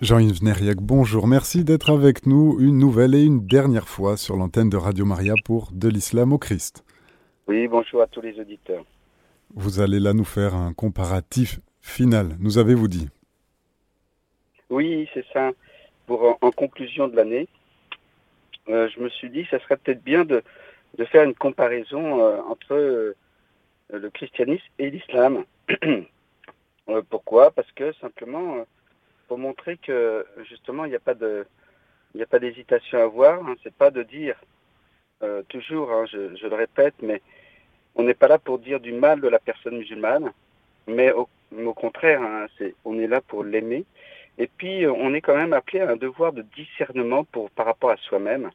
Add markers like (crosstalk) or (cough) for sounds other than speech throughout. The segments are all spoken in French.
Jean-Yves Nériac, bonjour. Merci d'être avec nous une nouvelle et une dernière fois sur l'antenne de Radio Maria pour De l'Islam au Christ. Oui, bonjour à tous les auditeurs. Vous allez là nous faire un comparatif final, nous avez-vous dit? Oui, c'est ça. Pour, en, conclusion de l'année, euh, je me suis dit que ça serait peut-être bien de, faire une comparaison euh, entre euh, le christianisme et l'islam. (clears throat) pourquoi? Parce que simplement pour montrer que justement il n'y a pas d'hésitation à avoir. Hein, c'est pas de dire euh, toujours, hein, je, le répète, mais on n'est pas là pour dire du mal de la personne musulmane, mais au, contraire, hein, on est là pour l'aimer. Et puis on est quand même appelé à un devoir de discernement par rapport à soi-même.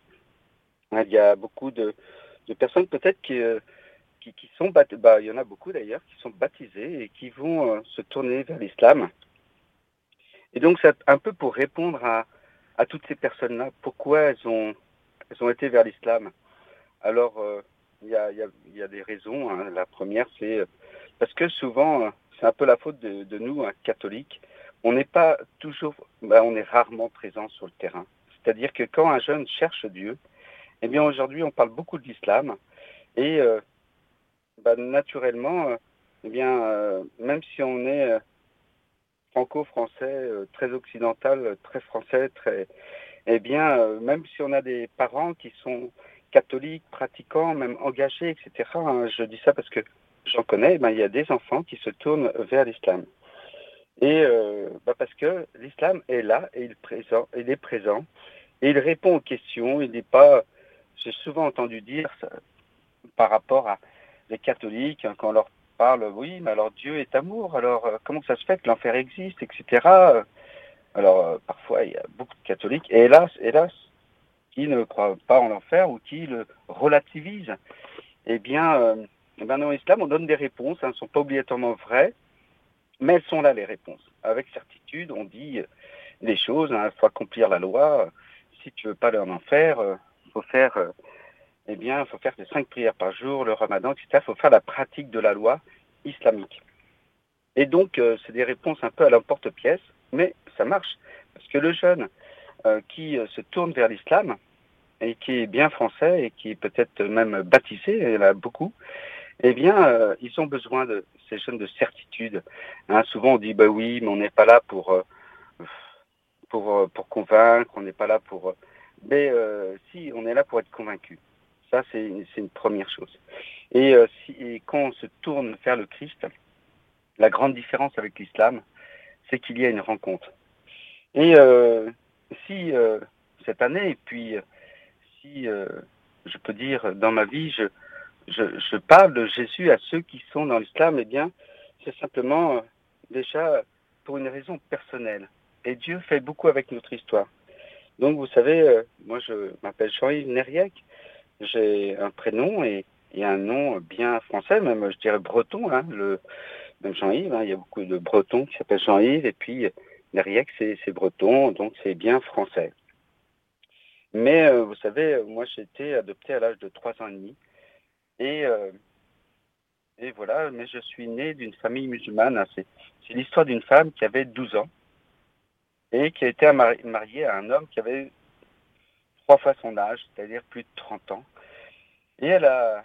Il y a beaucoup de, personnes peut-être qui, euh, qui, sont bah, il y en a beaucoup d'ailleurs qui sont baptisées et qui vont euh, se tourner vers l'islam et donc, c'est un peu pour répondre à, à toutes ces personnes-là, pourquoi elles ont, elles ont été vers l'islam. Alors, euh, il y, a, y, a, des raisons. Hein. La première, c'est euh, parce que souvent, euh, c'est un peu la faute de, de nous, hein, catholiques. On n'est pas toujours, ben, on est rarement présent sur le terrain. C'est-à-dire que quand un jeune cherche Dieu, eh bien aujourd'hui, on parle beaucoup de l'islam et euh, ben, naturellement, eh bien, même si on est franco-français, euh, très occidental, très français, très. Eh bien, euh, même si on a des parents qui sont catholiques, pratiquants, même engagés, etc. Hein, je dis ça parce que j'en connais. Ben, il y a des enfants qui se tournent vers l'islam. Et euh, ben, parce que l'islam est là et il présent, il est présent et il répond aux questions. Il n'est pas. J'ai souvent entendu dire par rapport à les catholiques hein, quand leur parle, oui, mais alors Dieu est amour, alors euh, comment ça se fait que l'enfer existe, etc. Alors euh, parfois il y a beaucoup de catholiques, et hélas, hélas, qui ne croient pas en l'enfer ou qui le relativisent. Eh bien, euh, eh ben dans l'islam, on donne des réponses, elles hein, ne sont pas obligatoirement vraies, mais elles sont là les réponses. Avec certitude, on dit les choses, il hein, faut accomplir la loi. Si tu veux pas aller en enfer, il faut faire eh bien, il faut faire des cinq prières par jour, le ramadan, etc. Il faut faire la pratique de la loi islamique. Et donc, euh, c'est des réponses un peu à l'emporte-pièce, mais ça marche. Parce que le jeune euh, qui euh, se tourne vers l'islam, et qui est bien français, et qui est peut-être même baptisé, il y a beaucoup, eh bien, ils ont besoin de ces jeunes de certitude. Hein, souvent, on dit, bah oui, mais on n'est pas là pour, pour, pour convaincre, on n'est pas là pour... Mais si, on est là pour être convaincu. Ça, c'est une première chose. Et, euh, et, quand on se tourne vers le Christ, la grande différence avec l'islam, c'est qu'il y a une rencontre. Et euh, si euh, cette année, et puis si je peux dire dans ma vie, je, parle de Jésus à ceux qui sont dans l'islam, eh bien, c'est simplement déjà pour une raison personnelle. Et Dieu fait beaucoup avec notre histoire. Donc, vous savez, moi, je m'appelle Jean-Yves Nériac j'ai un prénom et, un nom bien français, même je dirais breton, hein, le, même Jean-Yves, hein, il y a beaucoup de bretons qui s'appellent Jean-Yves, et puis Nériac, c'est breton, donc c'est bien français. Mais euh, vous savez, moi j'ai été adopté à l'âge de 3 ans et demi, et, euh, et voilà, mais je suis né d'une famille musulmane. Hein, c'est l'histoire d'une femme qui avait 12 ans, et qui a été mariée à un homme qui avait trois fois son âge, c'est-à-dire plus de 30 ans. Et elle a,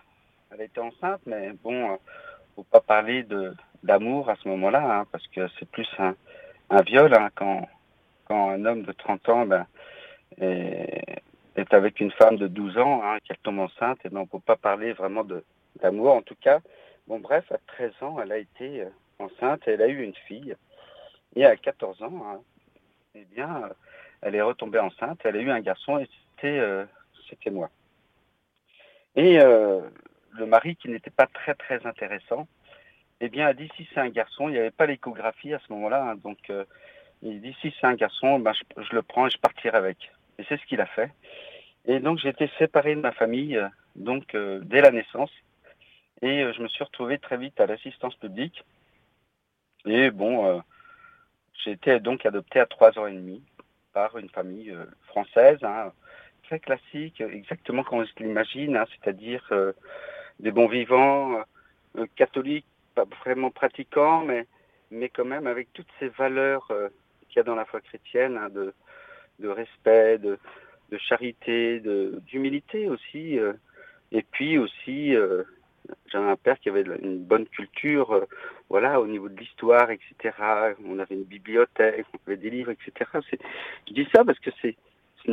elle été enceinte, mais bon, euh, faut pas parler de d'amour à ce moment-là, hein, parce que c'est plus un, un viol hein, quand quand un homme de 30 ans ben, est, est avec une femme de 12 ans, hein, qu'elle tombe enceinte, et ben on peut pas parler vraiment de d'amour. En tout cas, bon bref, à 13 ans, elle a été euh, enceinte, et elle a eu une fille. Et à 14 ans, hein, eh bien, elle est retombée enceinte, elle a eu un garçon, et c'était euh, c'était moi. Et euh, le mari, qui n'était pas très très intéressant, eh bien, a dit si c'est un garçon, il n'y avait pas l'échographie à ce moment-là, hein, donc euh, il dit si c'est un garçon, ben, je, le prends et je partirai avec. Et c'est ce qu'il a fait. Et donc j'ai été séparé de ma famille, euh, donc dès la naissance, et je me suis retrouvé très vite à l'assistance publique. Et bon, j'ai été donc adopté à trois ans et demi par une famille française. Hein, très classique, exactement comme on l'imagine, hein, c'est-à-dire euh, des bons vivants, euh, catholiques, pas vraiment pratiquants, mais, mais quand même avec toutes ces valeurs euh, qu'il y a dans la foi chrétienne, hein, de, de respect, de, de charité, d'humilité aussi. Et puis aussi, j'avais un père qui avait une bonne culture, voilà, au niveau de l'histoire, etc. On avait une bibliothèque, on avait des livres, etc. Je dis ça parce que c'est,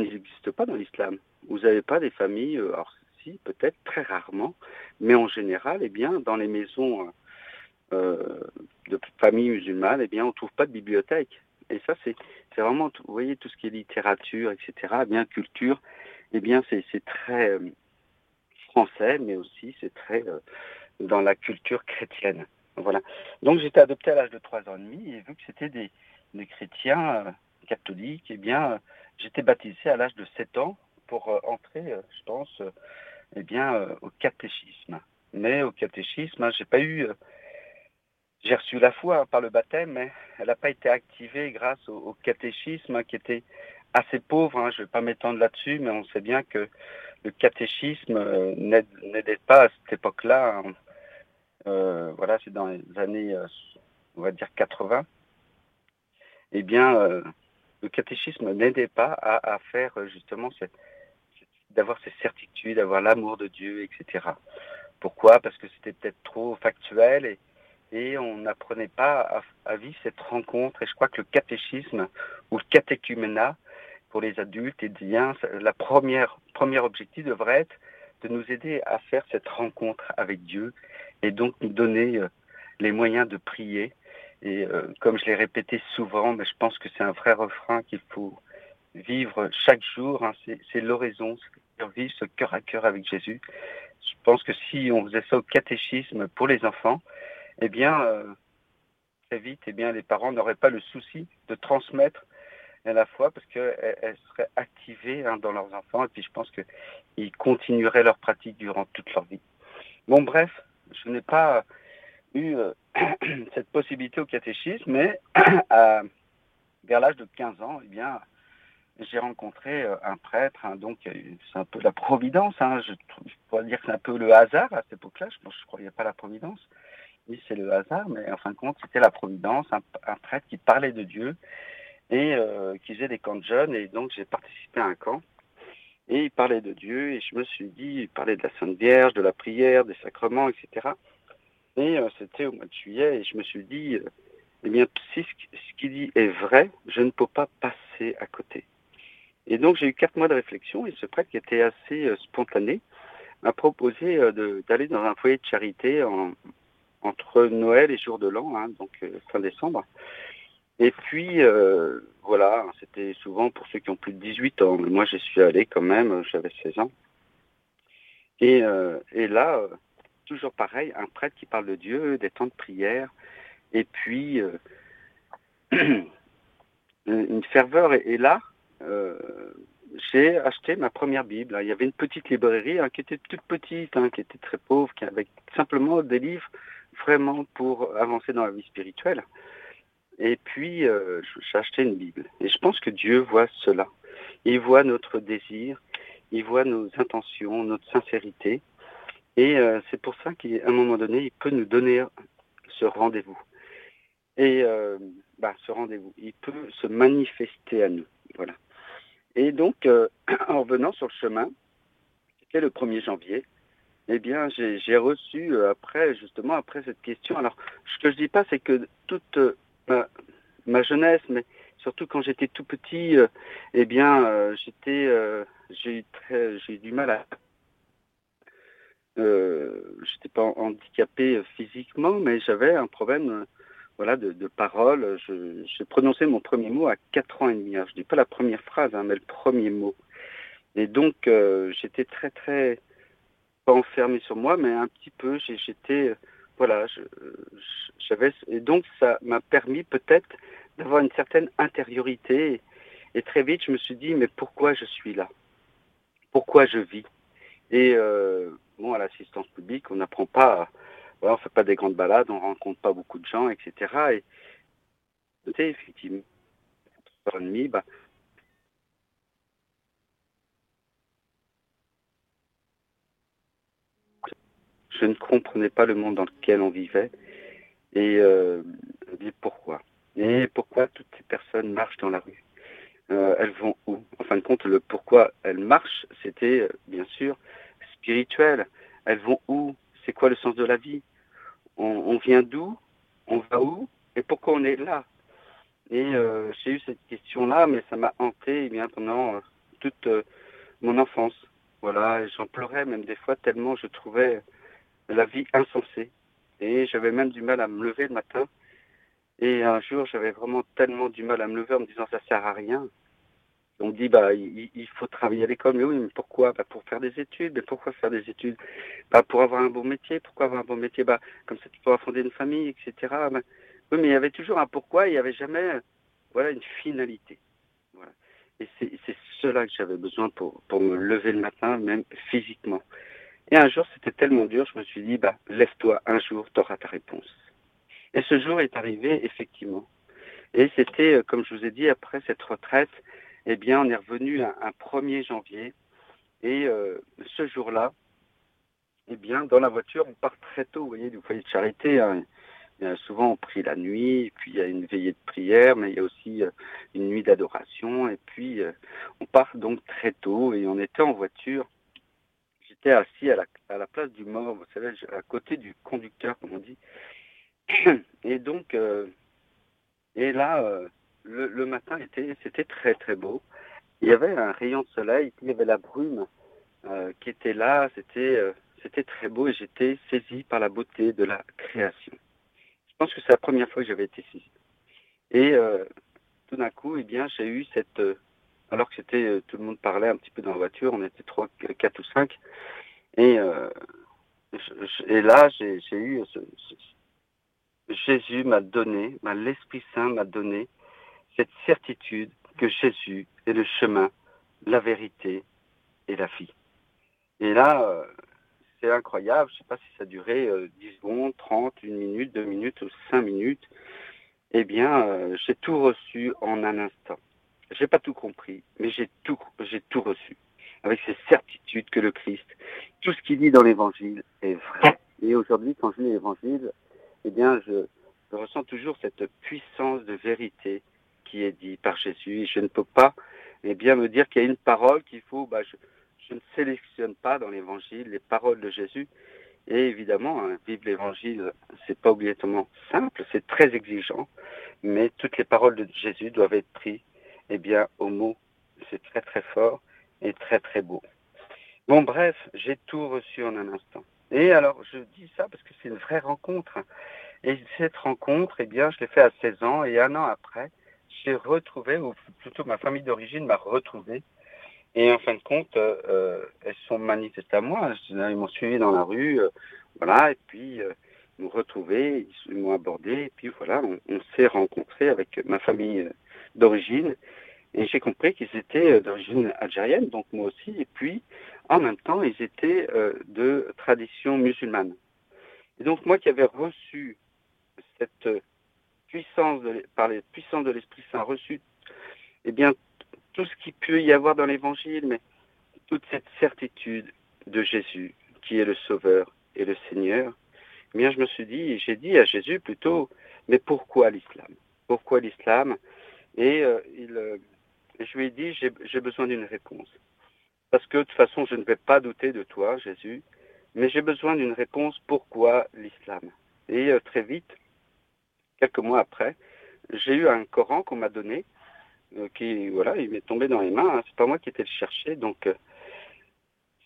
ça n'existe pas dans l'islam. Vous n'avez pas des familles, alors si, peut-être très rarement, mais en général, eh bien, dans les maisons de familles musulmanes, eh bien, on trouve pas de bibliothèque. Et ça, c'est vraiment, vous voyez, tout ce qui est littérature, etc., bien culture, eh bien, c'est très euh, français, mais aussi c'est très euh, dans la culture chrétienne. Voilà. Donc, j'étais adopté à l'âge de 3 ans et demi, et vu que c'était des, des, chrétiens euh, catholiques, eh bien, j'étais baptisé à l'âge de 7 ans pour entrer, je pense, eh bien, au catéchisme. Mais au catéchisme, hein, j'ai pas eu j'ai reçu la foi par le baptême, mais elle n'a pas été activée grâce au, catéchisme qui était assez pauvre. Hein. Je ne vais pas m'étendre là-dessus, mais on sait bien que le catéchisme euh, n'aidait pas à cette époque-là. Hein. Euh, voilà, c'est dans les années, euh, on va dire 80. Eh bien, le catéchisme n'aidait pas à, faire justement d'avoir ces certitudes, d'avoir l'amour de Dieu, etc. Pourquoi? Parce que c'était peut-être trop factuel et, on n'apprenait pas à, vivre cette rencontre. Et je crois que le catéchisme ou le catéchuménat pour les adultes, et bien, la première, premier objectif devrait être de nous aider à faire cette rencontre avec Dieu et donc nous donner euh, les moyens de prier. Et euh, comme je l'ai répété souvent, mais je pense que c'est un vrai refrain qu'il faut vivre chaque jour, hein, c'est l'oraison, c'est vivre ce cœur à cœur avec Jésus. Je pense que si on faisait ça au catéchisme pour les enfants, eh bien, euh, très vite, eh bien, les parents n'auraient pas le souci de transmettre la fois parce qu'elles seraient activées hein, dans leurs enfants et puis je pense qu'ils continueraient leur pratique durant toute leur vie. Bon, bref, je n'ai pas eu euh, (clears throat) cette possibilité au catéchisme, mais (clears throat) vers l'âge de 15 ans, eh bien, j'ai rencontré euh, un prêtre, hein, donc c'est un peu la providence, hein, je, pourrais dire que c'est un peu le hasard à cette époque-là, je ne croyais pas la providence, c'est le hasard, mais en fin de compte, c'était la providence, un, prêtre qui parlait de Dieu et euh, qui faisait des camps de jeunes. Et donc, j'ai participé à un camp. Et il parlait de Dieu, et je me suis dit, il parlait de la Sainte Vierge, de la prière, des sacrements, etc. Et euh, c'était au mois de juillet, et je me suis dit, euh, eh bien, si ce qu'il dit est vrai, je ne peux pas passer à côté. Et donc, j'ai eu quatre mois de réflexion, et ce prêtre qui était assez spontané m'a proposé d'aller dans un foyer de charité en, entre Noël et jour de l'an, hein, donc euh, fin décembre. Et puis, euh, voilà, c'était souvent pour ceux qui ont plus de 18 ans. Mais moi, j'y suis allé quand même, j'avais 16 ans. Euh, et là, toujours pareil, un prêtre qui parle de Dieu, des temps de prière, et puis (clears throat) une ferveur. Et, là, j'ai acheté ma première Bible. Il y avait une petite librairie hein, qui était toute petite, hein, qui était très pauvre, qui avait simplement des livres vraiment pour avancer dans la vie spirituelle. Et puis, euh, j'ai acheté une Bible. Et je pense que Dieu voit cela. Il voit notre désir, il voit nos intentions, notre sincérité. Et euh, c'est pour ça qu'à un moment donné, il peut nous donner ce rendez-vous. Et euh, bah, ce rendez-vous, il peut se manifester à nous. Voilà. Et donc, (clears throat) en revenant sur le chemin, c'était le 1er janvier, eh bien, j'ai reçu euh, après, justement, après cette question. Alors, ce que je dis pas, c'est que toute euh, ma, jeunesse, mais surtout quand j'étais tout petit, euh, eh bien, j'étais, j'ai eu du mal à. J'étais pas handicapé physiquement, mais j'avais un problème, voilà, de, parole. J'ai prononcé mon premier mot à 4 ans et demi. je dis pas la première phrase, hein, mais le premier mot. Et donc, j'étais très, très pas enfermé sur moi, mais un petit peu. J'étais, voilà, j'avais, et donc ça m'a permis peut-être d'avoir une certaine intériorité. Et très vite, je me suis dit, mais pourquoi je suis là? Pourquoi je vis? Et euh, bon, à l'assistance publique, on n'apprend pas, voilà, on fait pas des grandes balades, on rencontre pas beaucoup de gens, etc. Et effectivement, bah, je ne comprenais pas le monde dans lequel on vivait et euh, dis pourquoi? Et pourquoi toutes ces personnes marchent dans la rue? Euh, Elles vont où? En fin de compte, le pourquoi elles marchent, c'était euh, bien sûr spirituel. Elles vont où? C'est quoi le sens de la vie? On, vient d'où? On va où? Et pourquoi on est là? Et euh, j'ai eu cette question-là, mais ça m'a hanté eh bien pendant toute mon enfance. Voilà, j'en pleurais même des fois tellement je trouvais la vie insensée. Et j'avais même du mal à me lever le matin et un jour, j'avais vraiment tellement du mal à me lever en me disant ça sert à rien. On dit bah il, faut travailler à l'école, mais oui, mais pourquoi? Bah, pour faire des études, mais pourquoi faire des études? Bah pour avoir un bon métier, pourquoi avoir un bon métier? Bah comme ça tu pourras fonder une famille, etc. Bah, oui, mais il y avait toujours un pourquoi, il n'y avait jamais voilà une finalité. Et c'est cela que j'avais besoin pour pour me lever le matin, même physiquement. Et un jour, c'était tellement dur, je me suis dit bah lève-toi, un jour, tu auras ta réponse. Et ce jour est arrivé, effectivement. Et c'était, euh, comme je vous ai dit, après cette retraite, eh bien, on est revenu un, 1er janvier. Et euh, ce jour-là, eh bien, dans la voiture, on part très tôt, vous voyez, du foyer de charité. Hein. souvent, on prie la nuit, puis il y a une veillée de prière, mais il y a aussi euh, une nuit d'adoration. Et puis, on part donc très tôt et on était en voiture. J'étais assis à la, place du mort, vous savez, à côté du conducteur, comme on dit. (clears throat) Et donc, euh, et là, euh, le, matin était, c'était très très beau. Il y avait un rayon de soleil, il y avait la brume euh, qui était là. C'était, c'était très beau et j'étais saisi par la beauté de la création. Je pense que c'est la première fois que j'avais été saisi. Et tout d'un coup, eh bien, j'ai eu cette, alors que c'était, tout le monde parlait un petit peu dans la voiture, on était trois, quatre ou cinq, et et là, j'ai, eu ce, Jésus m'a donné, l'Esprit Saint m'a donné cette certitude que Jésus est le chemin, la vérité et la vie. Et là, euh, c'est incroyable, je ne sais pas si ça durait euh, 10 secondes, 30, une minute, deux minutes ou cinq minutes. Eh bien, euh, j'ai tout reçu en un instant. J'ai pas tout compris, mais j'ai tout, j'ai tout reçu. Avec ces certitudes que le Christ, tout ce qu'il dit dans l'évangile est vrai. Et aujourd'hui, quand je lis l'évangile, eh bien, je, ressens toujours cette puissance de vérité qui est dit par Jésus. Je ne peux pas, eh bien, me dire qu'il y a une parole qu'il faut. Bah, je, ne sélectionne pas dans l'Évangile les paroles de Jésus. Et évidemment, hein, vivre l'Évangile, c'est pas obligatoirement simple, c'est très exigeant, mais toutes les paroles de Jésus doivent être prises, eh bien, au mot. C'est très très fort et très très beau. Bon, bref, j'ai tout reçu en un instant. Et alors, je dis ça parce que c'est une vraie rencontre. Et cette rencontre, eh bien, je l'ai fait à 16 ans et un an après, j'ai retrouvé, ou plutôt ma famille d'origine m'a retrouvé. Et en fin de compte, euh, euh elles sont manifestées à moi. Ils m'ont suivi dans la rue, euh, voilà, et puis euh, ils m'ont retrouvé, ils m'ont abordé, et puis voilà, on, on s'est rencontrés avec ma famille d'origine. Et j'ai compris qu'ils étaient d'origine algérienne, donc moi aussi. Et puis, en même temps, ils étaient de tradition musulmane. Et donc moi qui avais reçu cette puissance, par les puissances de l'Esprit Saint reçu, eh bien, tout ce qui peut y avoir dans l'Évangile, mais toute cette certitude de Jésus, qui est le Sauveur et le Seigneur, eh bien, je me suis dit, j'ai dit à Jésus plutôt, mais pourquoi l'islam? Pourquoi l'islam? Et euh, il, euh, je lui ai dit, j'ai besoin d'une réponse. Parce que de toute façon, je ne vais pas douter de toi, Jésus, mais j'ai besoin d'une réponse, pourquoi l'islam? Et euh, très vite, quelques mois après, j'ai eu un Coran qu'on m'a donné, euh, qui, voilà, il m'est tombé dans les mains. Hein. C'est pas moi qui étais le chercher, donc euh,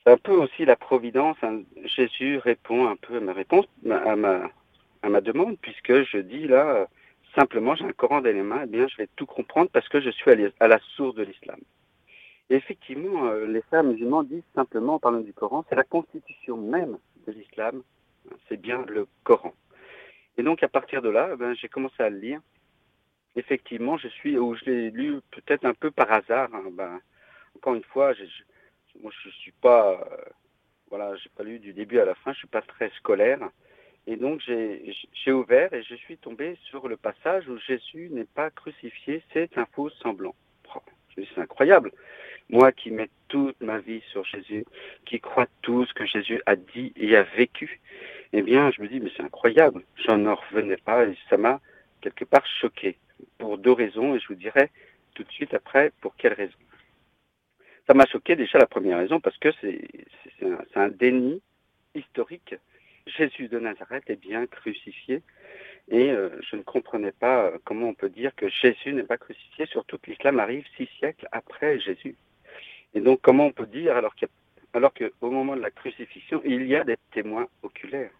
c'est un peu aussi la providence. Hein. Jésus répond un peu à ma réponse, ma, demande, puisque je dis là, simplement, j'ai un Coran dans les mains, eh bien, je vais tout comprendre parce que je suis à la source de l'islam. Effectivement, euh, les frères musulmans disent simplement, en parlant du Coran, c'est la constitution même de l'islam, c'est bien le Coran. Et donc à partir de là, ben, j'ai commencé à le lire. Effectivement, je suis, ou je l'ai lu peut-être un peu par hasard. Hein, ben, encore une fois, je, moi je suis pas, euh, voilà, j'ai pas lu du début à la fin. Je suis pas très scolaire. Et donc j'ai ouvert et je suis tombé sur le passage où Jésus n'est pas crucifié, c'est un faux semblant. C'est incroyable. Moi qui mets toute ma vie sur Jésus, qui crois tout ce que Jésus a dit et a vécu, eh bien, je me dis, mais c'est incroyable. J'en en revenais pas et ça m'a quelque part choqué. pour deux raisons, et je vous dirai tout de suite après pour quelles raisons. Ça m'a choqué déjà la première raison parce que c'est un, déni historique. Jésus de Nazareth est bien crucifié et euh, je ne comprenais pas euh, comment on peut dire que Jésus n'est pas crucifié, surtout que l'islam arrive six siècles après Jésus. Et donc comment on peut dire alors qu'au moment de la crucifixion, il y a des témoins oculaires?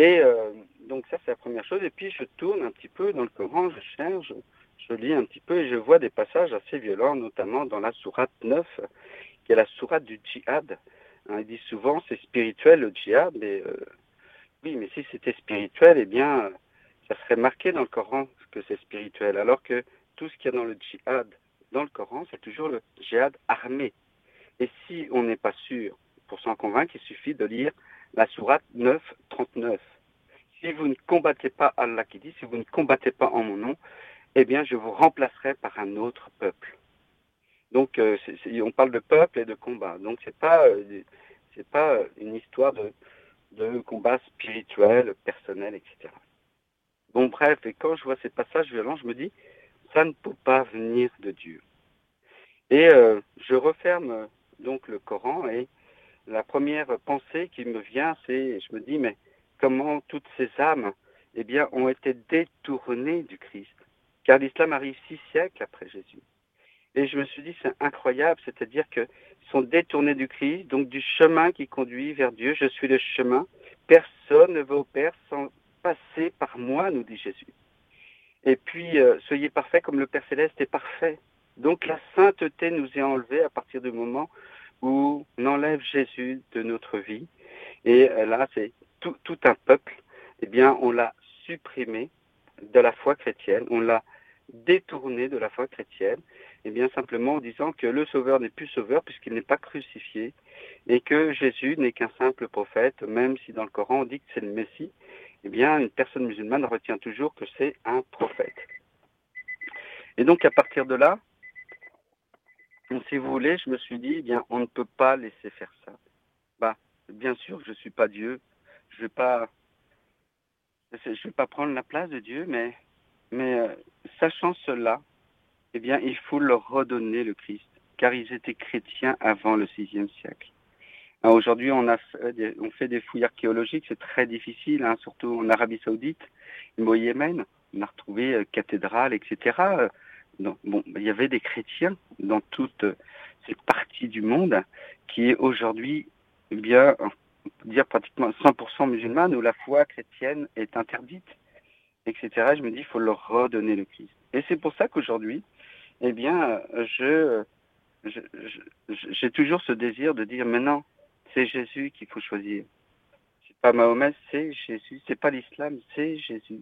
Et euh, donc ça, c'est la première chose. Et puis je tourne un petit peu dans le Coran, je cherche, je lis un petit peu et je vois des passages assez violents, notamment dans la sourate 9, qui est la sourate du djihad. Hein, il dit souvent c'est spirituel le djihad, mais euh, oui, mais si c'était spirituel, eh bien, ça serait marqué dans le Coran que c'est spirituel, alors que tout ce qu'il y a dans le djihad, dans le Coran, c'est toujours le djihad armé. Et si on n'est pas sûr, pour s'en convaincre, il suffit de lire la sourate 9, 39. Si vous ne combattez pas Allah qui dit, si vous ne combattez pas en mon nom, eh bien, je vous remplacerai par un autre peuple. Donc, euh, on parle de peuple et de combat. Donc, c'est pas, euh, c'est pas une histoire de, de combat spirituel, personnel, etc. Bon, bref, et quand je vois ces passages violents, je me dis, ça ne peut pas venir de Dieu. Et euh, je referme donc le Coran et la première pensée qui me vient, c'est, je me dis, mais comment toutes ces âmes, eh bien, ont été détournées du Christ? Car l'islam arrive six siècles après Jésus. Et je me suis dit, c'est incroyable, c'est-à-dire qu'ils sont détournés du Christ, donc du chemin qui conduit vers Dieu. Je suis le chemin. Personne ne va au Père sans passer par moi, nous dit Jésus. Et puis, euh, soyez parfaits comme le Père céleste est parfait. Donc la sainteté nous est enlevée à partir du moment où on enlève Jésus de notre vie. Et euh, là, c'est tout, tout, un peuple, eh bien, on l'a supprimé de la foi chrétienne, on l'a détourné de la foi chrétienne, eh bien, simplement en disant que le Sauveur n'est plus Sauveur puisqu'il n'est pas crucifié et que Jésus n'est qu'un simple prophète, même si dans le Coran on dit que c'est le Messie, eh bien, une personne musulmane retient toujours que c'est un prophète. Et donc, à partir de là, si vous voulez, je me suis dit, eh bien, on ne peut pas laisser faire ça. Bah, bien sûr, je suis pas Dieu. Je vais pas, vais pas prendre la place de Dieu, mais, mais euh, sachant cela, eh bien, il faut leur redonner le Christ, car ils étaient chrétiens avant le sixième siècle. Aujourd'hui, on, fait des, on fait des fouilles archéologiques, c'est très difficile, hein, surtout en Arabie Saoudite, au Yémen. On a retrouvé euh, cathédrales, etc bon, il y avait des chrétiens dans toute cette partie du monde qui est aujourd'hui eh bien dire pratiquement 100% musulmane où la foi chrétienne est interdite, etc. Je me dis il faut leur redonner le Christ. Et c'est pour ça qu'aujourd'hui, eh bien, je, j'ai toujours ce désir de dire maintenant, c'est Jésus qu'il faut choisir. C'est pas Mahomet, c'est Jésus. C'est pas l'islam, c'est Jésus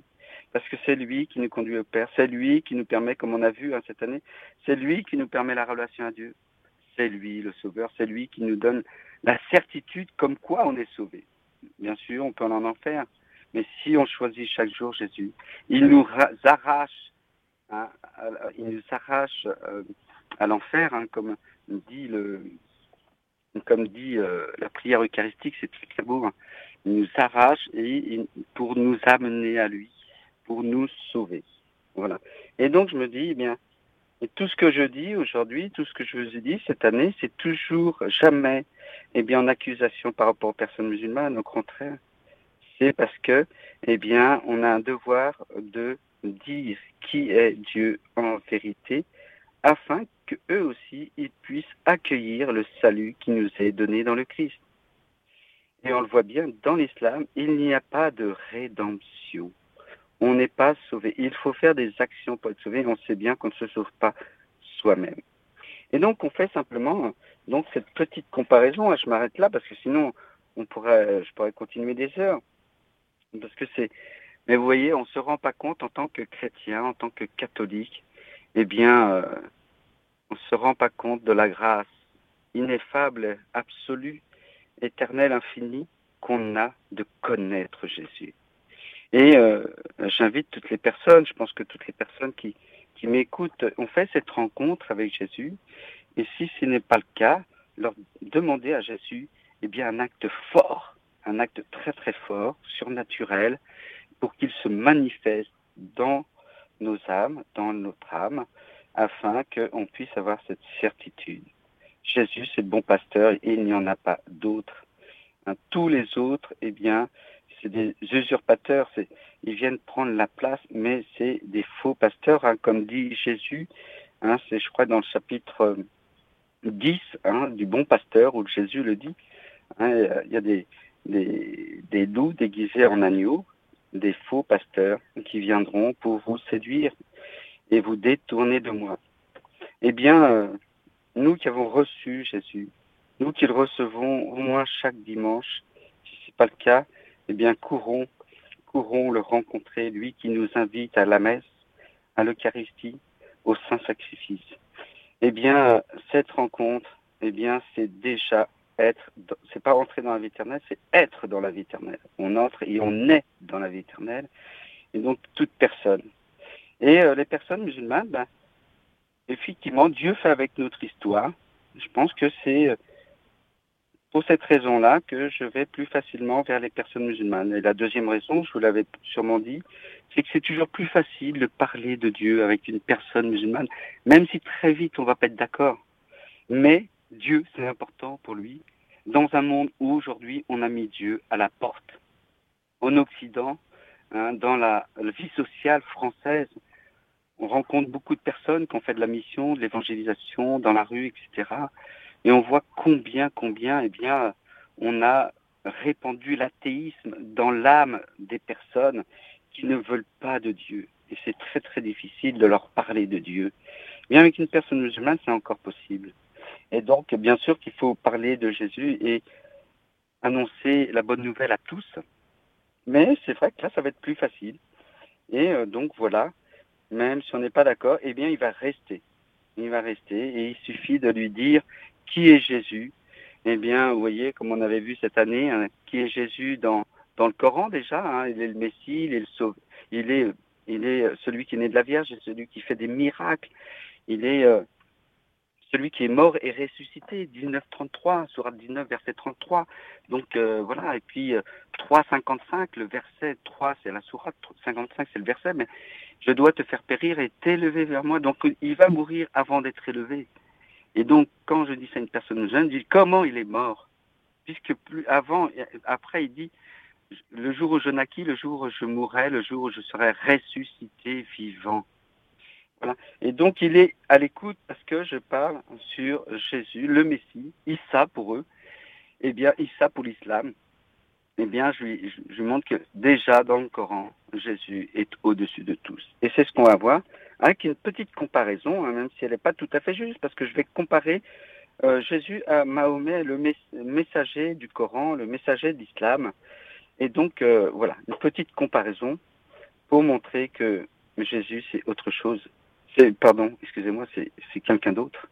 parce que c'est lui qui nous conduit au Père, c'est lui qui nous permet, comme on a vu hein, cette année, c'est lui qui nous permet la relation à Dieu. C'est lui le Sauveur, c'est lui qui nous donne la certitude comme quoi on est sauvé. Bien sûr, on peut en enfer, mais si on choisit chaque jour Jésus, il nous arrache, hein, il nous arrache euh, à l'enfer, hein, comme dit le, comme dit euh, la prière eucharistique, c'est très beau. Il nous arrache et pour nous amener à lui pour nous sauver. Voilà. Et donc je me dis, eh bien, et tout ce que je dis aujourd'hui, tout ce que je vous ai dit cette année, c'est toujours jamais, eh bien, en accusation par rapport aux personnes musulmanes. Au contraire, c'est parce que, eh bien, on a un devoir de dire qui est Dieu en vérité, afin que eux aussi ils puissent accueillir le salut qui nous est donné dans le Christ. Et on le voit bien dans l'islam, il n'y a pas de rédemption on n'est pas sauvé. Il faut faire des actions pour être sauvé. On sait bien qu'on ne se sauve pas soi-même. Et donc, on fait simplement cette petite comparaison. Je m'arrête là parce que sinon, on pourrait, je pourrais continuer des heures. Parce que c'est, mais vous voyez, on se rend pas compte en tant que chrétien, en tant que catholique, eh bien, euh, on se rend pas compte de la grâce ineffable, absolue, éternelle, infinie qu'on a de connaître Jésus. Et euh, j'invite toutes les personnes, je pense que toutes les personnes qui, qui m'écoutent ont fait cette rencontre avec Jésus. Et si ce n'est pas le cas, leur demander à Jésus eh bien, un acte fort, un acte très très fort, surnaturel, pour qu'il se manifeste dans nos âmes, dans notre âme, afin qu'on puisse avoir cette certitude. Jésus, c'est le bon pasteur et il n'y en a pas d'autres. Hein, tous les autres, eh bien, c'est des usurpateurs, ils viennent prendre la place, mais c'est des faux pasteurs, hein, comme dit Jésus. Hein, c'est, je crois, dans le chapitre 10 du bon pasteur, où Jésus le dit. il y a des, des, des loups déguisés en agneaux, des faux pasteurs qui viendront pour vous séduire et vous détourner de moi. Eh bien, euh, nous qui avons reçu Jésus, nous qui le recevons au moins chaque dimanche, si ce n'est pas le cas, eh bien, courons, courons le rencontrer, lui qui nous invite à la messe, à l'Eucharistie, au Saint Sacrifice. Eh bien, cette rencontre, eh bien, c'est déjà être, c'est pas entrer dans la vie éternelle, c'est être dans la vie éternelle. On entre et on est dans la vie éternelle. Et donc, toute personne. Et euh, les personnes musulmanes, ben, effectivement, Dieu fait avec notre histoire. Je pense que c'est euh, pour cette raison-là que je vais plus facilement vers les personnes musulmanes. Et la deuxième raison, je vous l'avais sûrement dit, c'est que c'est toujours plus facile de parler de Dieu avec une personne musulmane, même si très vite on va pas être d'accord. Mais Dieu, c'est important pour lui, dans un monde où aujourd'hui on a mis Dieu à la porte. En Occident, hein, dans la, vie sociale française, on rencontre beaucoup de personnes qui ont fait de la mission, de l'évangélisation dans la rue, etc. Et on voit combien, combien, eh bien, on a répandu l'athéisme dans l'âme des personnes qui ne veulent pas de Dieu. Et c'est très très difficile de leur parler de Dieu. Mais avec une personne musulmane, c'est encore possible. Et donc, bien sûr qu'il faut parler de Jésus et annoncer la bonne nouvelle à tous. Mais c'est vrai que là, ça va être plus facile. Et euh, donc voilà, même si on n'est pas d'accord, eh bien, il va rester. Il va rester et il suffit de lui dire qui est Jésus? Eh bien, vous voyez, comme on avait vu cette année, hein, qui est Jésus dans, dans le Coran déjà. Hein, il est le Messie, il est le sauve, il est, il est celui qui est né de la Vierge, celui qui fait des miracles. Il est euh, celui qui est mort et ressuscité, 1933, surat 19, verset 33. Donc euh, voilà, et puis 3,55, euh, le verset 3, c'est la sourate, 55, c'est le verset, mais je dois te faire périr et t'élever vers moi. Donc il va mourir avant d'être élevé. Et donc quand je dis ça à une personne jeune, je dis comment il est mort? Puisque plus avant, après il dit, le jour où je naquis, le jour où je mourrai, le jour où je serai ressuscité vivant. Voilà. Et donc il est à l'écoute parce que je parle sur Jésus, le Messie, Issa pour eux, eh bien Issa pour l'islam. Eh bien, je lui, montre que déjà dans le Coran, Jésus est au-dessus de tous. Et c'est ce qu'on va voir avec une petite comparaison, hein, même si elle n'est pas tout à fait juste, parce que je vais comparer euh, Jésus à Mahomet, le messager du Coran, le messager de l'islam. Et donc, euh, voilà, une petite comparaison pour montrer que Jésus, c'est autre chose pardon, excusez-moi, c'est quelqu'un d'autre.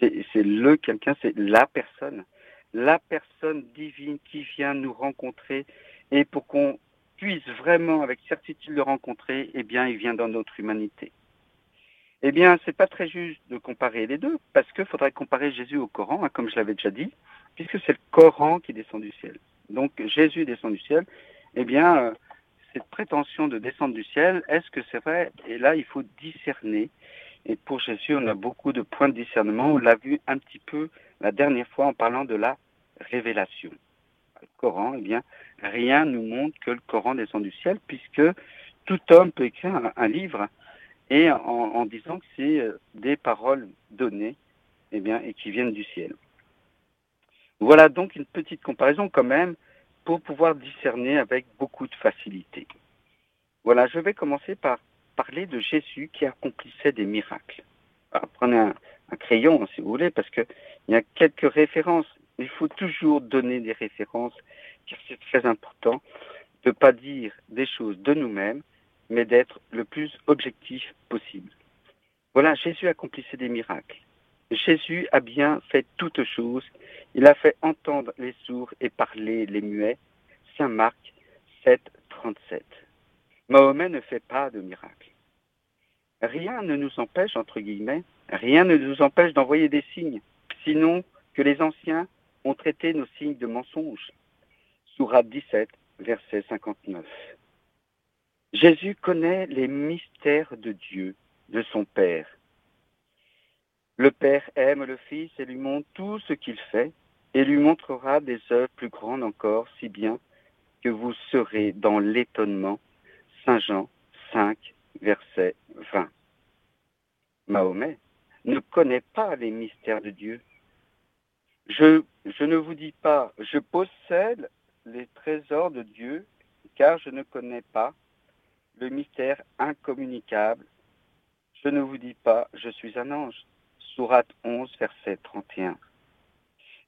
C'est le quelqu'un, c'est la personne. La personne divine qui vient nous rencontrer et pour qu'on puisse vraiment avec certitude le rencontrer, eh bien, il vient dans notre humanité. Eh bien, c'est pas très juste de comparer les deux, parce qu'il faudrait comparer Jésus au Coran, hein, comme je l'avais déjà dit, puisque c'est le Coran qui descend du ciel. Donc, Jésus descend du ciel, eh bien, euh, cette prétention de descendre du ciel, est-ce que c'est vrai? Et là, il faut discerner. Et pour Jésus, on a beaucoup de points de discernement. On l'a vu un petit peu la dernière fois en parlant de la révélation. Le Coran, eh bien, rien nous montre que le Coran descend du ciel, puisque tout homme peut écrire un, livre et en, disant que c'est euh, des paroles données, eh bien, et qui viennent du ciel. Voilà donc une petite comparaison quand même pour pouvoir discerner avec beaucoup de facilité. Voilà, je vais commencer par parler de Jésus qui accomplissait des miracles. prenez un, crayon si vous voulez, parce qu'il y a quelques références. Il faut toujours donner des références, car c'est très important de ne pas dire des choses de nous-mêmes, mais d'être le plus objectif possible. Voilà, Jésus accomplissait des miracles. Jésus a bien fait toutes choses. Il a fait entendre les sourds et parler les muets. Saint Marc 7, 37. Mahomet ne fait pas de miracle. Rien ne nous empêche, entre guillemets, rien ne nous empêche d'envoyer des signes, sinon que les anciens ont traité nos signes de mensonges. Sourate 17, verset 59. Jésus connaît les mystères de Dieu, de son Père. Le Père aime le Fils et lui montre tout ce qu'il fait et lui montrera des œuvres plus grandes encore, si bien que vous serez dans l'étonnement. Saint Jean 5, verset 20. Mahomet ne connaît pas les mystères de Dieu. Je, je ne vous dis pas, je possède les trésors de Dieu, car je ne connais pas le mystère incommunicable. Je ne vous dis pas, je suis un ange. Sourate 11, verset 31.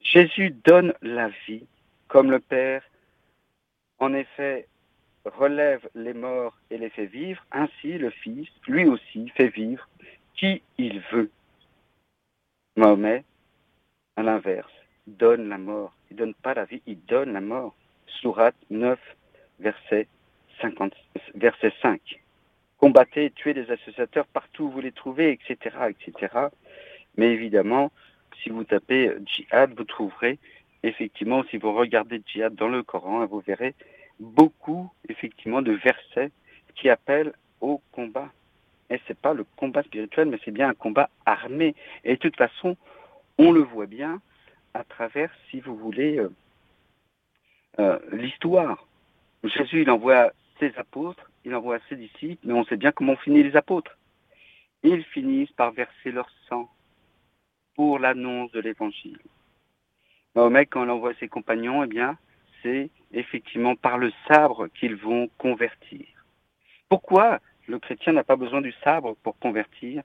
Jésus donne la vie comme le Père, en effet, relève les morts et les fait vivre, ainsi le Fils, lui aussi, fait vivre qui il veut. Mahomet, à l'inverse, donne la mort. Il donne pas la vie, il donne la mort. Sourate 9, verset, 50, verset 5. Combattez tuez les associateurs partout où vous les trouvez, etc., etc. Mais évidemment, si vous tapez djihad, vous trouverez effectivement, si vous regardez djihad dans le Coran, vous verrez beaucoup effectivement de versets qui appellent au combat. Et c'est pas le combat spirituel, mais c'est bien un combat armé. Et de toute façon, on le voit bien à travers, si vous voulez, euh, euh, l'histoire. Jésus, il envoie ses apôtres, il envoie ses disciples, mais on sait bien comment finissent les apôtres. Ils finissent par verser leur sang pour l'annonce de l'évangile. Mahomet, quand il envoie ses compagnons, eh bien, c'est effectivement par le sabre qu'ils vont convertir. Pourquoi le chrétien n'a pas besoin du sabre pour convertir?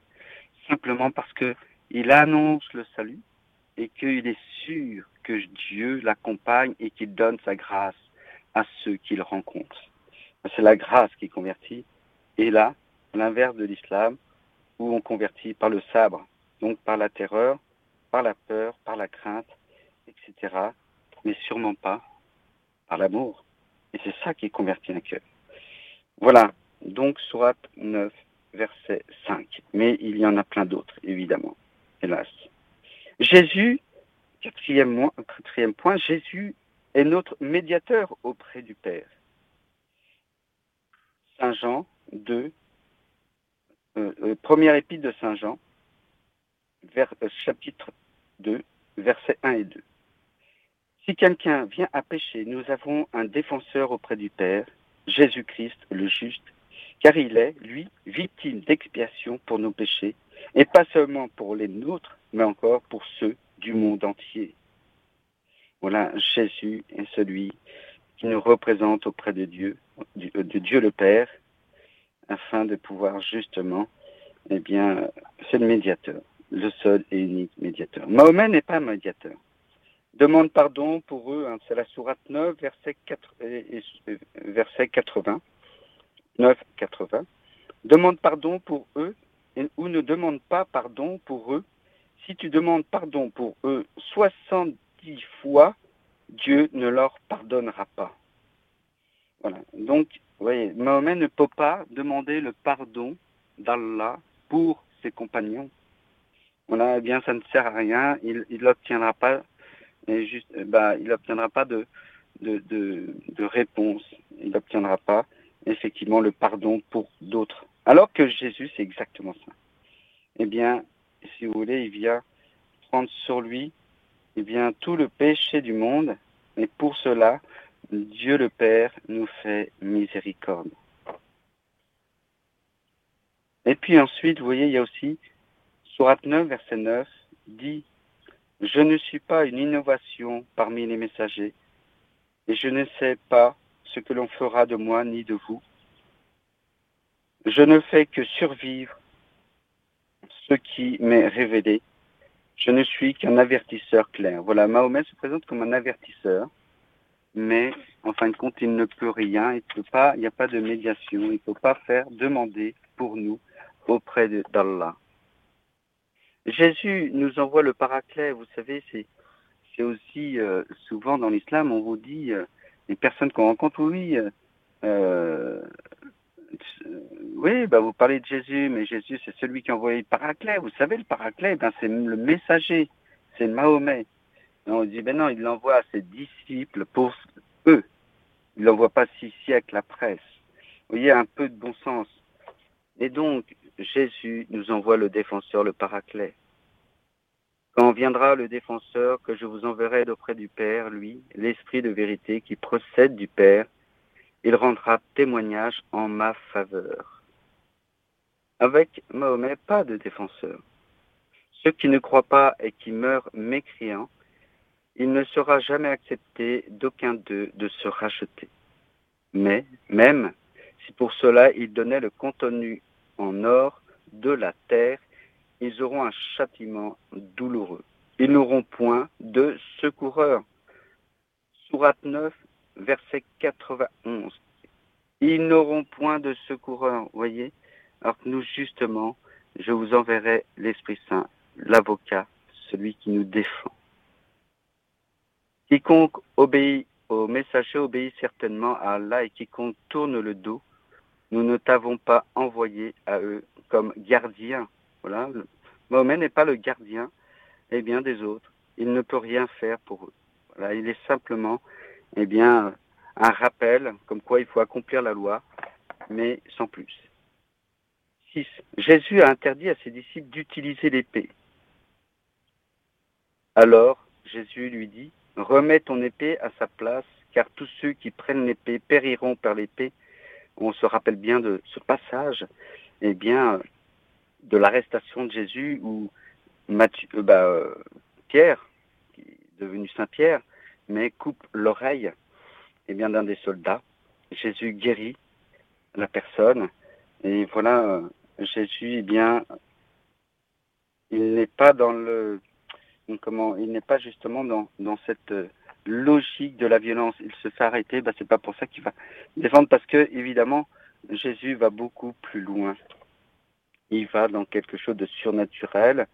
Simplement parce qu'il annonce le salut et qu'il est sûr que Dieu l'accompagne et qu'il donne sa grâce à ceux qu'il rencontre. C'est la grâce qui convertit. Et là, l'inverse de l'islam, où on convertit par le sabre, donc par la terreur, par la peur, par la crainte, etc. Mais sûrement pas par l'amour. Et c'est ça qui convertit un cœur. Voilà, donc Sourate 9, verset 5. Mais il y en a plein d'autres, évidemment, hélas. Jésus, quatrième, quatrième point, Jésus est notre médiateur auprès du Père. Saint Jean 2, euh, euh, première épître de Saint Jean, euh, chapitre 2, versets 1 et 2. Si quelqu'un vient à pécher, nous avons un défenseur auprès du Père, Jésus-Christ le juste, car il est, lui, victime d'expiation pour nos péchés, et pas seulement pour les nôtres, mais encore pour ceux du monde entier. Voilà, Jésus est celui qui nous représente auprès de Dieu, de Dieu le Père, afin de pouvoir justement, eh bien, c'est le médiateur, le seul et unique médiateur. Mahomet n'est pas médiateur. Demande pardon pour eux, hein, c'est la sourate 9, verset, 4, verset 80. 9, 80. Demande pardon pour eux ou ne demande pas pardon pour eux. Si tu demandes pardon pour eux 70 fois, Dieu ne leur pardonnera pas. Voilà. Donc, voyez, Mahomet ne peut pas demander le pardon d'Allah pour ses compagnons. Voilà, eh bien, ça ne sert à rien. Il n'obtiendra pas, juste, bah, il n'obtiendra pas de, de réponse. Il n'obtiendra pas, effectivement, le pardon pour d'autres. Alors que Jésus, c'est exactement ça. Eh bien, si vous voulez, il vient prendre sur lui, eh bien, tout le péché du monde. Et pour cela, Dieu le Père nous fait miséricorde. Et puis ensuite, vous voyez, il y a aussi, Surat 9, verset 9, dit, Je ne suis pas une innovation parmi les messagers, et je ne sais pas ce que l'on fera de moi ni de vous. Je ne fais que survivre ce qui m'est révélé. Je ne suis qu'un avertisseur clair. Voilà, Mahomet se présente comme un avertisseur mais en fin de compte, il ne peut rien, il peut pas, il n'y a pas de médiation, il ne peut pas faire demander pour nous auprès d'Allah. Jésus nous envoie le paraclet, vous savez, c'est aussi euh, souvent dans l'islam, on vous dit, euh, les personnes qu'on rencontre, oui, euh, oui, bah vous parlez de Jésus, mais Jésus c'est celui qui a envoyé le paraclet. Vous savez, le paraclet, ben, c'est le messager, c'est Mahomet on dit, ben non, il l'envoie à ses disciples pour eux. Il l'envoie pas six siècles après. voyez, un peu de bon sens. Et donc, Jésus nous envoie le défenseur, le paraclet. Quand viendra le défenseur que je vous enverrai d'auprès du Père, lui, l'Esprit de vérité qui procède du Père, il rendra témoignage en ma faveur. Avec Mahomet, pas de défenseur. Ceux qui ne croient pas et qui meurent mécréants, il ne sera jamais accepté d'aucun d'eux de se racheter. Mais, même si pour cela il donnait le contenu en or de la terre, ils auront un châtiment douloureux. Ils n'auront point de secoureur. Sourate 9, verset 91. Ils n'auront point de secoureur, voyez? Alors que nous, justement, je vous enverrai l'Esprit Saint, l'avocat, celui qui nous défend. Quiconque obéit au messager obéit certainement à Allah et quiconque tourne le dos, nous ne t'avons pas envoyé à eux comme gardien. Voilà. Mahomet n'est pas le gardien eh bien, des autres. Il ne peut rien faire pour eux. Voilà. Il est simplement eh bien, un rappel comme quoi il faut accomplir la loi, mais sans plus. 6. Jésus a interdit à ses disciples d'utiliser l'épée. Alors Jésus lui dit, remets ton épée à sa place, car tous ceux qui prennent l'épée périront par l'épée. On se rappelle bien de ce passage, eh bien, de l'arrestation de Jésus où Matthieu, euh, bah, euh, Pierre, devenu Saint Pierre, mais coupe l'oreille eh bien d'un des soldats. Jésus guérit la personne et voilà euh, Jésus eh bien il n'est pas dans le il n'est pas justement dans, cette logique de la violence. Il se fait arrêter, bah, c'est pas pour ça qu'il va défendre parce que évidemment Jésus va beaucoup plus loin il va dans quelque chose de surnaturel,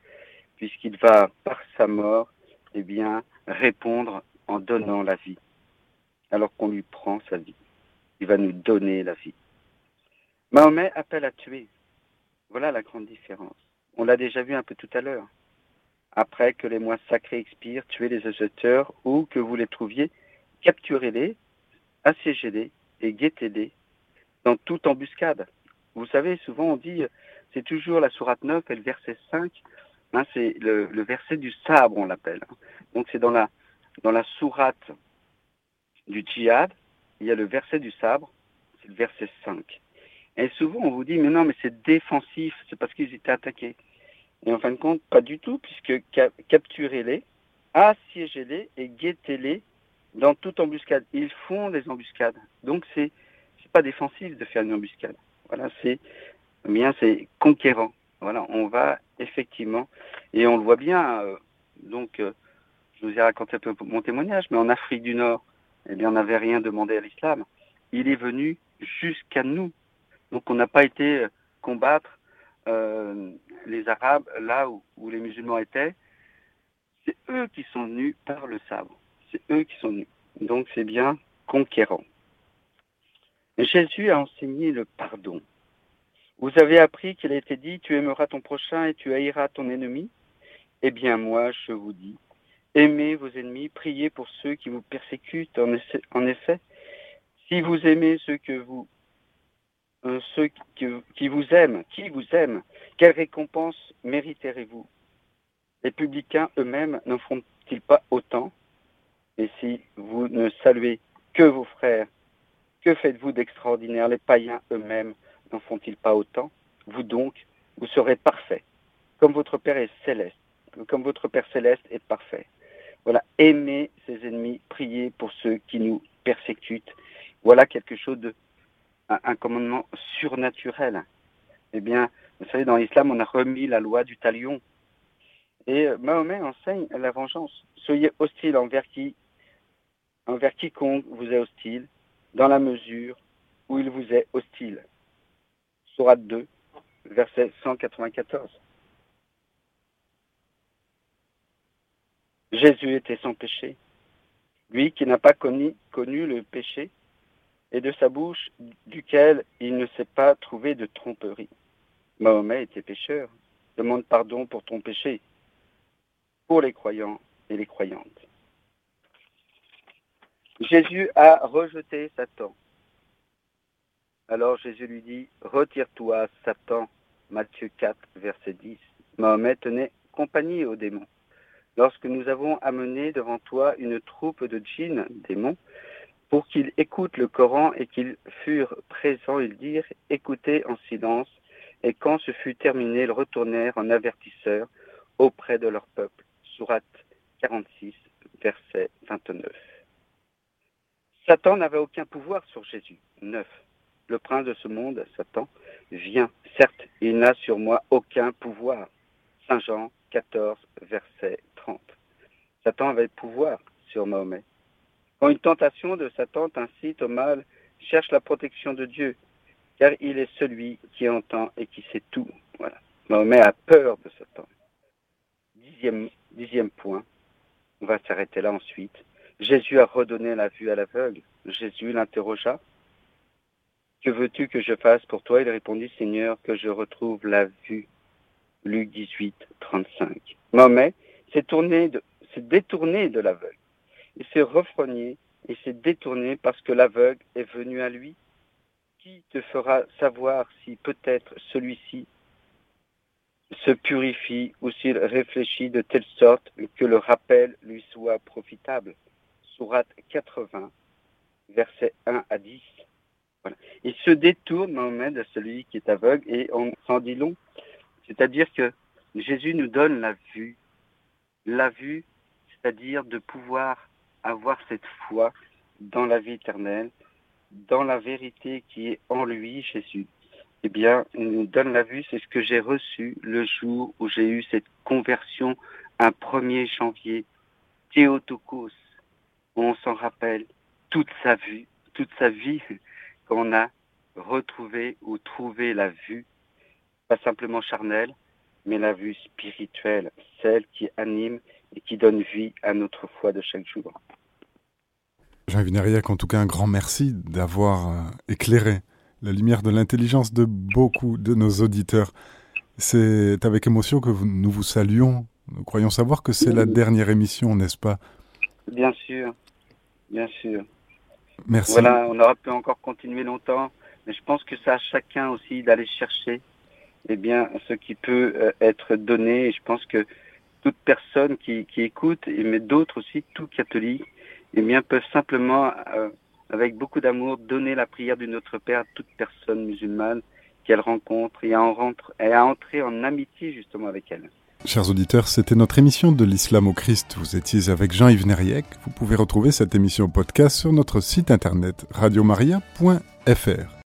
puisqu'il va, par sa mort, eh répondre en donnant la vie, alors qu'on lui prend sa vie. Il va nous donner la vie. Mahomet appelle à tuer. Voilà la grande différence. On l'a déjà vu un peu tout à l'heure. Après que les mois sacrés expirent, tuez les agitateurs ou que vous les trouviez, capturez-les, assiégez-les et guettez-les dans toute embuscade. Vous savez, souvent on dit c'est toujours la sourate 9 et le verset 5. Hein, c'est le, verset du sabre, on l'appelle. Donc c'est dans la, dans la sourate du djihad, il y a le verset du sabre, c'est le verset 5. Et souvent on vous dit, mais non, mais c'est défensif, c'est parce qu'ils étaient attaqués. Et en fin de compte, pas du tout, puisque capturez-les, assiégez-les et guettez-les dans toute embuscade. Ils font des embuscades. Donc c'est pas défensif de faire une embuscade. Voilà, c'est bien c'est conquérant. Voilà, on va effectivement, et on le voit bien, euh, donc euh, je vous ai raconté un peu mon témoignage, mais en Afrique du Nord, eh bien on n'avait rien demandé à l'islam. Il est venu jusqu'à nous. Donc on n'a pas été euh, combattre les Arabes là où, où les musulmans étaient. C'est eux qui sont venus par le sabre. C'est eux qui sont venus. Donc c'est bien conquérant. Jésus a enseigné le pardon. Vous avez appris qu'il a été dit, tu aimeras ton prochain et tu haïras ton ennemi Eh bien moi, je vous dis, aimez vos ennemis, priez pour ceux qui vous persécutent. En effet, si vous aimez ceux que vous euh, ceux qui, vous aiment, qui vous aiment, quelle récompense mériterez-vous? Les publicains eux-mêmes n'en font-ils pas autant? Et si vous ne saluez que vos frères, que faites-vous d'extraordinaire? Les païens eux-mêmes n'en font-ils pas autant? Vous donc, vous serez parfait, comme votre Père est céleste, comme votre Père céleste est parfait. Voilà, aimez ses ennemis, priez pour ceux qui nous persécutent. Voilà quelque chose de un, commandement surnaturel. Eh bien, vous savez, dans l'islam, on a remis la loi du talion. Et euh, Mahomet enseigne la vengeance. Soyez hostile envers qui, envers quiconque vous est hostile, dans la mesure où il vous est hostile. Sourate 2, verset 194. Jésus était sans péché. Lui qui n'a pas connu le péché, et de sa bouche duquel il ne s'est pas trouvé de tromperie. Mahomet était pécheur. Demande pardon pour ton péché, pour les croyants et les croyantes. Jésus a rejeté Satan. Alors Jésus lui dit, Retire-toi, Satan. Matthieu 4, verset 10. Mahomet tenait compagnie aux démons. Lorsque nous avons amené devant toi une troupe de djinns, démons, pour qu'ils écoutent le Coran et qu'ils furent présents, ils dirent, écoutez en silence, et quand ce fut terminé, ils retournèrent en avertisseurs auprès de leur peuple. Sourate 46, verset 29. Satan n'avait aucun pouvoir sur Jésus. 9. Le prince de ce monde, Satan, vient. Certes, il n'a sur moi aucun pouvoir. Saint Jean 14, verset 30. Satan avait pouvoir sur Mahomet. Quand une tentation de Satan t'incite au mal, cherche la protection de Dieu, car il est celui qui entend et qui sait tout. Voilà. Mahomet a peur de Satan. Dixième, dixième point, on va s'arrêter là ensuite. Jésus a redonné la vue à l'aveugle. Jésus l'interrogea. Que veux-tu que je fasse pour toi? Il répondit, Seigneur, que je retrouve la vue. Luc 18, 35. Mahomet s'est détourné de l'aveugle. Il s'est refrogné et s'est détourné parce que l'aveugle est venu à lui. Qui te fera savoir si peut-être celui-ci se purifie ou s'il réfléchit de telle sorte que le rappel lui soit profitable? Sourate 80, versets 1 à 10. Voilà. Il se détourne, Mohamed, à celui qui est aveugle, et on s'en dit long. C'est-à-dire que Jésus nous donne la vue. La vue, c'est-à-dire de pouvoir avoir cette foi dans la vie éternelle, dans la vérité qui est en lui, Jésus. Eh bien, il nous donne la vue, c'est ce que j'ai reçu le jour où j'ai eu cette conversion un 1er janvier. Théotokos, on s'en rappelle toute sa vie, toute sa vie, (laughs) qu'on a retrouvé ou trouvé la vue, pas simplement charnelle, mais la vue spirituelle, celle qui anime et qui donne vie à notre foi de chaque jour. Jean Vinériac, en tout cas, un grand merci d'avoir euh, éclairé la lumière de l'intelligence de beaucoup de nos auditeurs. C'est avec émotion que nous vous saluons. Nous croyons savoir que c'est la dernière émission, n'est-ce pas? Bien sûr, bien sûr. Merci. Voilà, on aurait pu encore continuer longtemps, mais je pense que c'est à chacun aussi d'aller chercher eh bien, ce qui peut euh, être donné. Et je pense que toute personne qui, écoute, mais d'autres aussi, tout catholique, eh bien, peuvent simplement, euh, avec beaucoup d'amour, donner la prière du Notre Père à toute personne musulmane qu'elle rencontre et à, entrer en amitié justement avec elle. Chers auditeurs, c'était notre émission de l'islam au Christ. Vous étiez avec Jean-Yves Neriec. Vous pouvez retrouver cette émission podcast sur notre site internet radiomaria.fr.